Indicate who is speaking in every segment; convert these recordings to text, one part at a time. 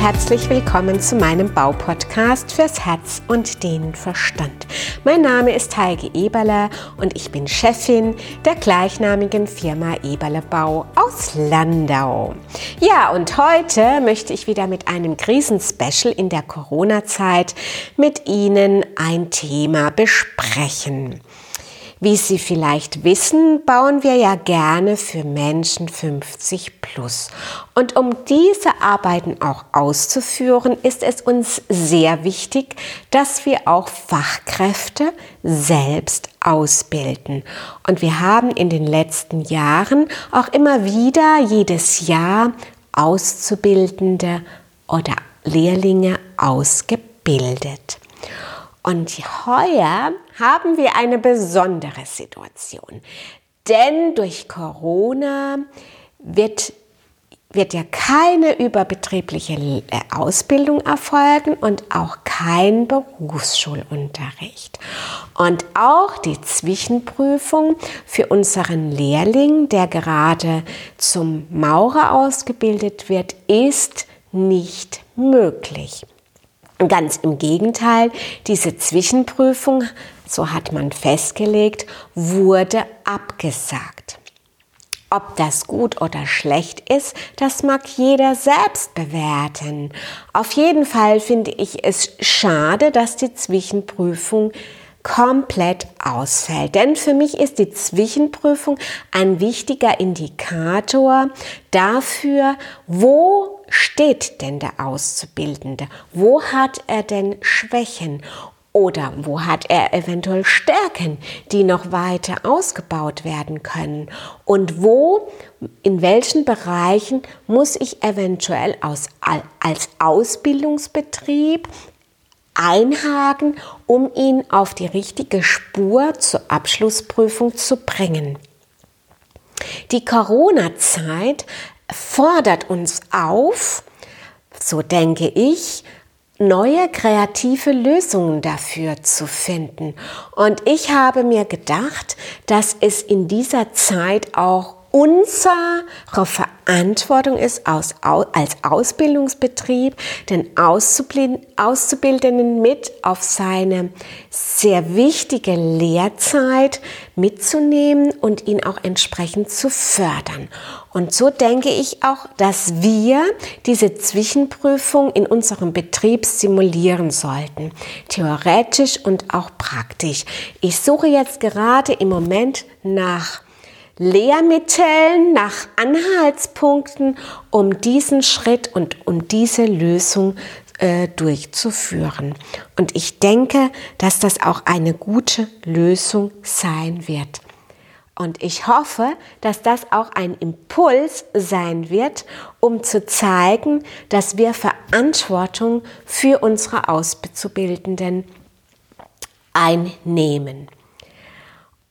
Speaker 1: herzlich willkommen zu meinem Baupodcast fürs Herz und den Verstand. Mein Name ist Heike Eberle und ich bin Chefin der gleichnamigen Firma Eberle Bau aus Landau. Ja, und heute möchte ich wieder mit einem Krisenspecial in der Corona-Zeit mit Ihnen ein Thema besprechen. Wie Sie vielleicht wissen, bauen wir ja gerne für Menschen 50 plus. Und um diese Arbeiten auch auszuführen, ist es uns sehr wichtig, dass wir auch Fachkräfte selbst ausbilden. Und wir haben in den letzten Jahren auch immer wieder jedes Jahr Auszubildende oder Lehrlinge ausgebildet. Und heuer haben wir eine besondere Situation. Denn durch Corona wird, wird ja keine überbetriebliche äh, Ausbildung erfolgen und auch kein Berufsschulunterricht. Und auch die Zwischenprüfung für unseren Lehrling, der gerade zum Maurer ausgebildet wird, ist nicht möglich. Ganz im Gegenteil, diese Zwischenprüfung, so hat man festgelegt, wurde abgesagt. Ob das gut oder schlecht ist, das mag jeder selbst bewerten. Auf jeden Fall finde ich es schade, dass die Zwischenprüfung komplett ausfällt. Denn für mich ist die Zwischenprüfung ein wichtiger Indikator dafür, wo steht denn der Auszubildende? Wo hat er denn Schwächen? Oder wo hat er eventuell Stärken, die noch weiter ausgebaut werden können? Und wo, in welchen Bereichen muss ich eventuell aus, als Ausbildungsbetrieb einhaken, um ihn auf die richtige Spur zur Abschlussprüfung zu bringen? Die Corona-Zeit fordert uns auf, so denke ich, neue kreative Lösungen dafür zu finden. Und ich habe mir gedacht, dass es in dieser Zeit auch unsere Verantwortung ist als Ausbildungsbetrieb, den Auszubildenden mit auf seine sehr wichtige Lehrzeit mitzunehmen und ihn auch entsprechend zu fördern. Und so denke ich auch, dass wir diese Zwischenprüfung in unserem Betrieb simulieren sollten. Theoretisch und auch praktisch. Ich suche jetzt gerade im Moment nach Lehrmitteln, nach Anhaltspunkten, um diesen Schritt und um diese Lösung äh, durchzuführen. Und ich denke, dass das auch eine gute Lösung sein wird. Und ich hoffe, dass das auch ein Impuls sein wird, um zu zeigen, dass wir Verantwortung für unsere Auszubildenden einnehmen.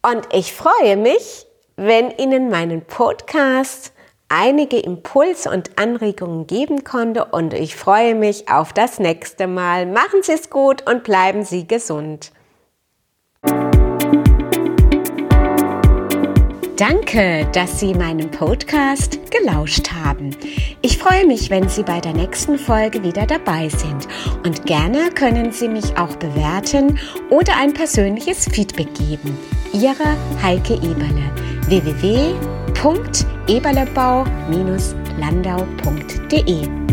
Speaker 1: Und ich freue mich, wenn Ihnen meinen Podcast einige Impulse und Anregungen geben konnte und ich freue mich auf das nächste Mal. Machen Sie es gut und bleiben Sie gesund. Danke, dass Sie meinem Podcast gelauscht haben. Ich freue mich, wenn Sie bei der nächsten Folge wieder dabei sind. Und gerne können Sie mich auch bewerten oder ein persönliches Feedback geben. Ihre Heike Eberle www.eberlebau-landau.de